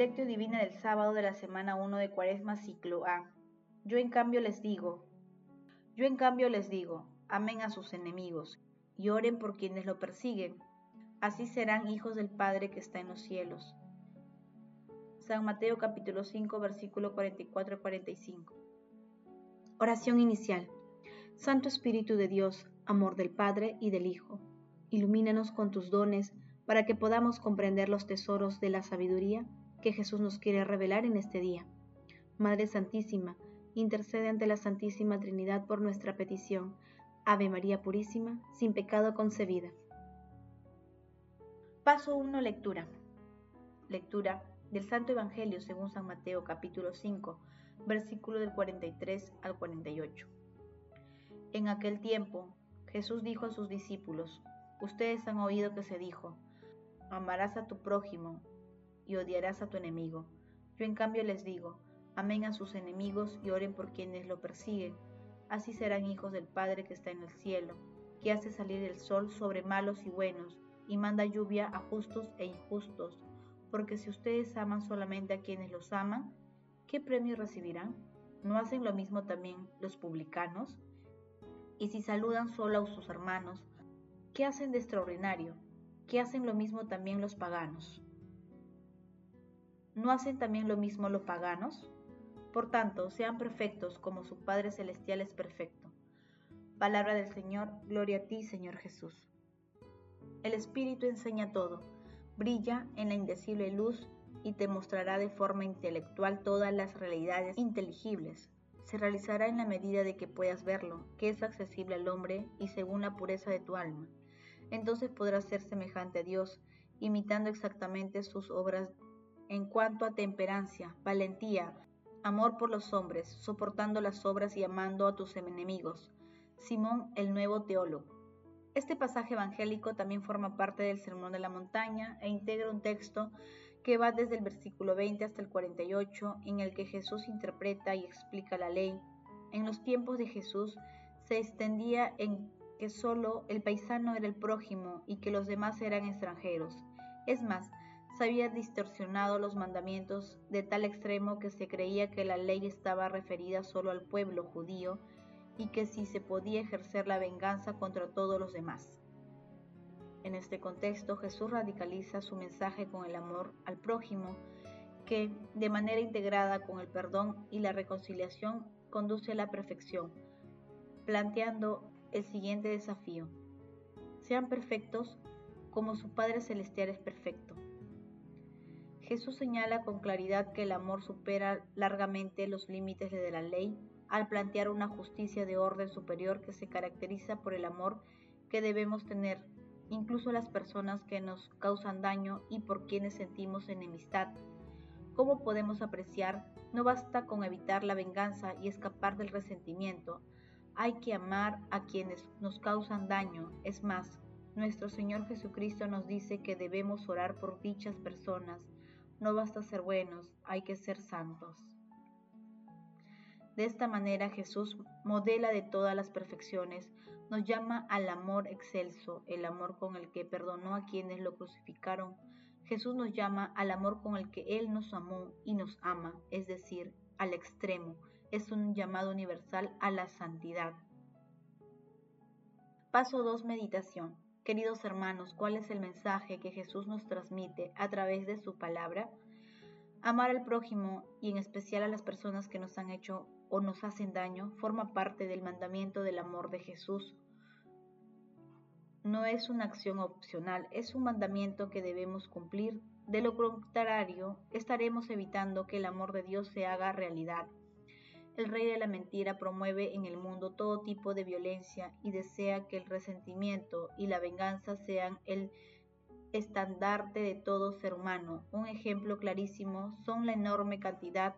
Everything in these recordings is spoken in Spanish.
Lectio Divina del sábado de la semana 1 de Cuaresma, ciclo A. Yo en cambio les digo, yo en cambio les digo, amen a sus enemigos y oren por quienes lo persiguen. Así serán hijos del Padre que está en los cielos. San Mateo capítulo 5 versículo 44 y 45. Oración inicial. Santo Espíritu de Dios, amor del Padre y del Hijo, ilumínanos con tus dones para que podamos comprender los tesoros de la sabiduría que Jesús nos quiere revelar en este día. Madre Santísima, intercede ante la Santísima Trinidad por nuestra petición. Ave María Purísima, sin pecado concebida. Paso 1. Lectura. Lectura del Santo Evangelio según San Mateo capítulo 5, versículo del 43 al 48. En aquel tiempo, Jesús dijo a sus discípulos, Ustedes han oído que se dijo, amarás a tu prójimo y odiarás a tu enemigo. Yo en cambio les digo, amén a sus enemigos y oren por quienes lo persiguen. Así serán hijos del Padre que está en el cielo, que hace salir el sol sobre malos y buenos, y manda lluvia a justos e injustos. Porque si ustedes aman solamente a quienes los aman, ¿qué premio recibirán? ¿No hacen lo mismo también los publicanos? Y si saludan solo a sus hermanos, ¿qué hacen de extraordinario? ¿Qué hacen lo mismo también los paganos? ¿No hacen también lo mismo los paganos? Por tanto, sean perfectos como su Padre Celestial es perfecto. Palabra del Señor, gloria a ti, Señor Jesús. El Espíritu enseña todo, brilla en la indecible luz y te mostrará de forma intelectual todas las realidades inteligibles. Se realizará en la medida de que puedas verlo, que es accesible al hombre y según la pureza de tu alma. Entonces podrás ser semejante a Dios, imitando exactamente sus obras en cuanto a temperancia, valentía, amor por los hombres, soportando las obras y amando a tus enemigos. Simón el nuevo teólogo. Este pasaje evangélico también forma parte del Sermón de la Montaña e integra un texto que va desde el versículo 20 hasta el 48, en el que Jesús interpreta y explica la ley. En los tiempos de Jesús se extendía en que solo el paisano era el prójimo y que los demás eran extranjeros. Es más, había distorsionado los mandamientos de tal extremo que se creía que la ley estaba referida solo al pueblo judío y que si se podía ejercer la venganza contra todos los demás. En este contexto, Jesús radicaliza su mensaje con el amor al prójimo, que, de manera integrada con el perdón y la reconciliación, conduce a la perfección, planteando el siguiente desafío. Sean perfectos como su Padre Celestial es perfecto. Jesús señala con claridad que el amor supera largamente los límites de la ley al plantear una justicia de orden superior que se caracteriza por el amor que debemos tener, incluso a las personas que nos causan daño y por quienes sentimos enemistad. Como podemos apreciar, no basta con evitar la venganza y escapar del resentimiento, hay que amar a quienes nos causan daño. Es más, nuestro Señor Jesucristo nos dice que debemos orar por dichas personas, no basta ser buenos, hay que ser santos. De esta manera Jesús, modela de todas las perfecciones, nos llama al amor excelso, el amor con el que perdonó a quienes lo crucificaron. Jesús nos llama al amor con el que Él nos amó y nos ama, es decir, al extremo. Es un llamado universal a la santidad. Paso 2. Meditación. Queridos hermanos, ¿cuál es el mensaje que Jesús nos transmite a través de su palabra? Amar al prójimo y en especial a las personas que nos han hecho o nos hacen daño forma parte del mandamiento del amor de Jesús. No es una acción opcional, es un mandamiento que debemos cumplir. De lo contrario, estaremos evitando que el amor de Dios se haga realidad el rey de la mentira promueve en el mundo todo tipo de violencia y desea que el resentimiento y la venganza sean el estandarte de todo ser humano. Un ejemplo clarísimo son la enorme cantidad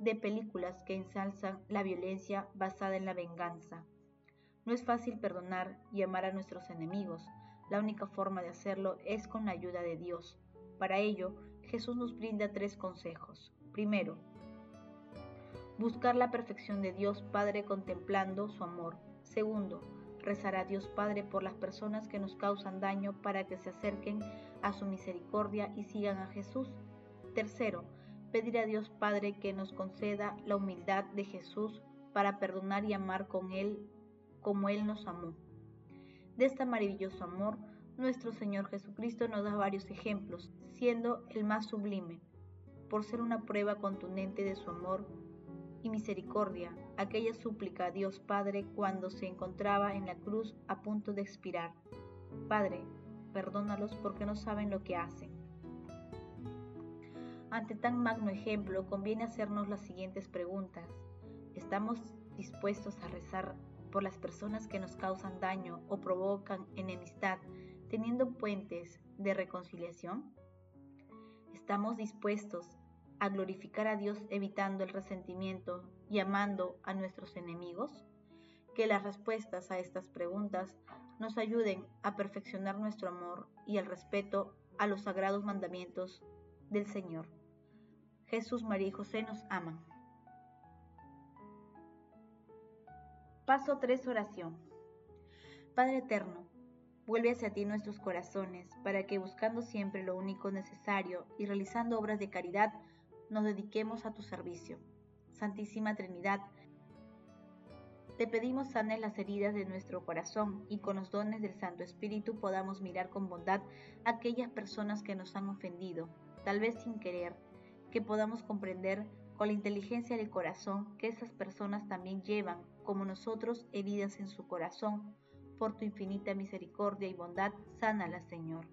de películas que ensalzan la violencia basada en la venganza. No es fácil perdonar y amar a nuestros enemigos. La única forma de hacerlo es con la ayuda de Dios. Para ello, Jesús nos brinda tres consejos. Primero, Buscar la perfección de Dios Padre contemplando su amor. Segundo, rezar a Dios Padre por las personas que nos causan daño para que se acerquen a su misericordia y sigan a Jesús. Tercero, pedir a Dios Padre que nos conceda la humildad de Jesús para perdonar y amar con Él como Él nos amó. De este maravilloso amor, nuestro Señor Jesucristo nos da varios ejemplos, siendo el más sublime, por ser una prueba contundente de su amor y misericordia, aquella súplica a Dios Padre cuando se encontraba en la cruz a punto de expirar. Padre, perdónalos porque no saben lo que hacen. Ante tan magno ejemplo, conviene hacernos las siguientes preguntas. ¿Estamos dispuestos a rezar por las personas que nos causan daño o provocan enemistad, teniendo puentes de reconciliación? ¿Estamos dispuestos a glorificar a Dios evitando el resentimiento y amando a nuestros enemigos? Que las respuestas a estas preguntas nos ayuden a perfeccionar nuestro amor y el respeto a los sagrados mandamientos del Señor. Jesús, María y José nos aman. Paso 3. Oración. Padre Eterno, vuelve hacia ti nuestros corazones para que buscando siempre lo único necesario y realizando obras de caridad, nos dediquemos a tu servicio. Santísima Trinidad, te pedimos sanes las heridas de nuestro corazón y con los dones del Santo Espíritu podamos mirar con bondad a aquellas personas que nos han ofendido, tal vez sin querer, que podamos comprender con la inteligencia del corazón que esas personas también llevan, como nosotros, heridas en su corazón. Por tu infinita misericordia y bondad, sánala, Señor.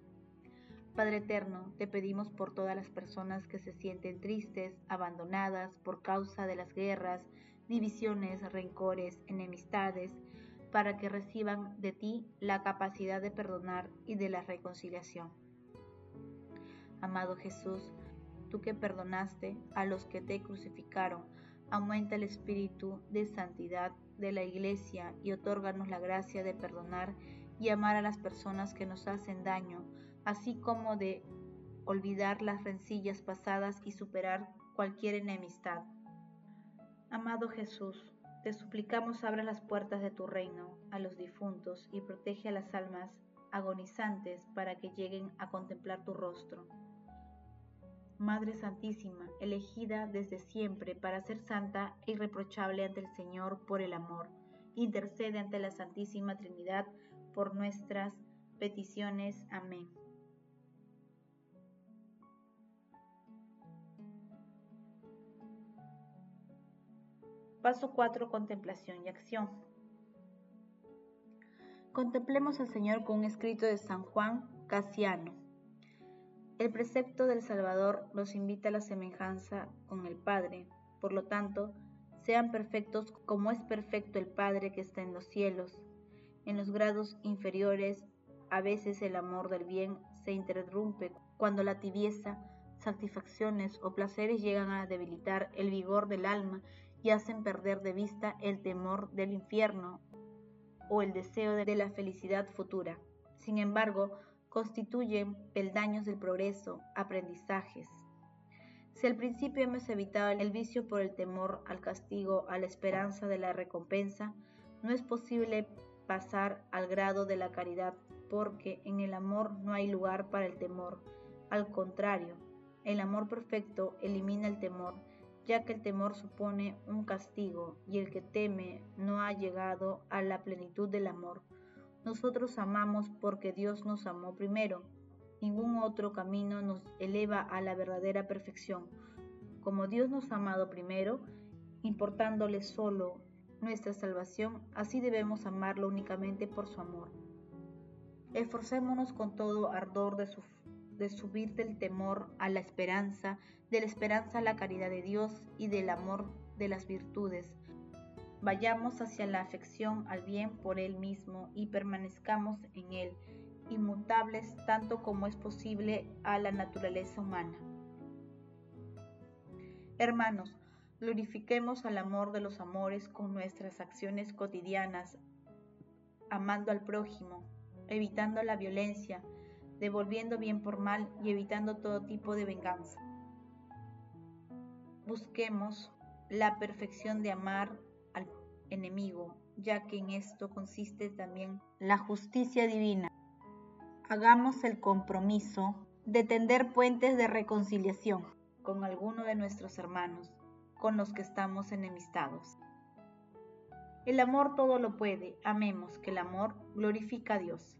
Padre Eterno, te pedimos por todas las personas que se sienten tristes, abandonadas por causa de las guerras, divisiones, rencores, enemistades, para que reciban de ti la capacidad de perdonar y de la reconciliación. Amado Jesús, tú que perdonaste a los que te crucificaron, aumenta el espíritu de santidad de la Iglesia y otórganos la gracia de perdonar y amar a las personas que nos hacen daño, así como de olvidar las rencillas pasadas y superar cualquier enemistad. Amado Jesús, te suplicamos abra las puertas de tu reino a los difuntos y protege a las almas agonizantes para que lleguen a contemplar tu rostro. Madre Santísima, elegida desde siempre para ser santa e irreprochable ante el Señor por el amor, intercede ante la Santísima Trinidad por nuestras peticiones. Amén. Paso 4. Contemplación y acción. Contemplemos al Señor con un escrito de San Juan Casiano. El precepto del Salvador nos invita a la semejanza con el Padre. Por lo tanto, sean perfectos como es perfecto el Padre que está en los cielos. En los grados inferiores, a veces el amor del bien se interrumpe cuando la tibieza, satisfacciones o placeres llegan a debilitar el vigor del alma y hacen perder de vista el temor del infierno o el deseo de la felicidad futura. Sin embargo, constituyen peldaños del progreso, aprendizajes. Si al principio hemos evitado el vicio por el temor al castigo, a la esperanza de la recompensa, no es posible pasar al grado de la caridad, porque en el amor no hay lugar para el temor. Al contrario, el amor perfecto elimina el temor ya que el temor supone un castigo y el que teme no ha llegado a la plenitud del amor. Nosotros amamos porque Dios nos amó primero. Ningún otro camino nos eleva a la verdadera perfección. Como Dios nos ha amado primero, importándole solo nuestra salvación, así debemos amarlo únicamente por su amor. Esforcémonos con todo ardor de su de subir del temor a la esperanza, de la esperanza a la caridad de Dios y del amor de las virtudes. Vayamos hacia la afección al bien por Él mismo y permanezcamos en Él, inmutables tanto como es posible a la naturaleza humana. Hermanos, glorifiquemos al amor de los amores con nuestras acciones cotidianas, amando al prójimo, evitando la violencia, devolviendo bien por mal y evitando todo tipo de venganza. Busquemos la perfección de amar al enemigo, ya que en esto consiste también la justicia divina. Hagamos el compromiso de tender puentes de reconciliación con alguno de nuestros hermanos, con los que estamos enemistados. El amor todo lo puede, amemos, que el amor glorifica a Dios.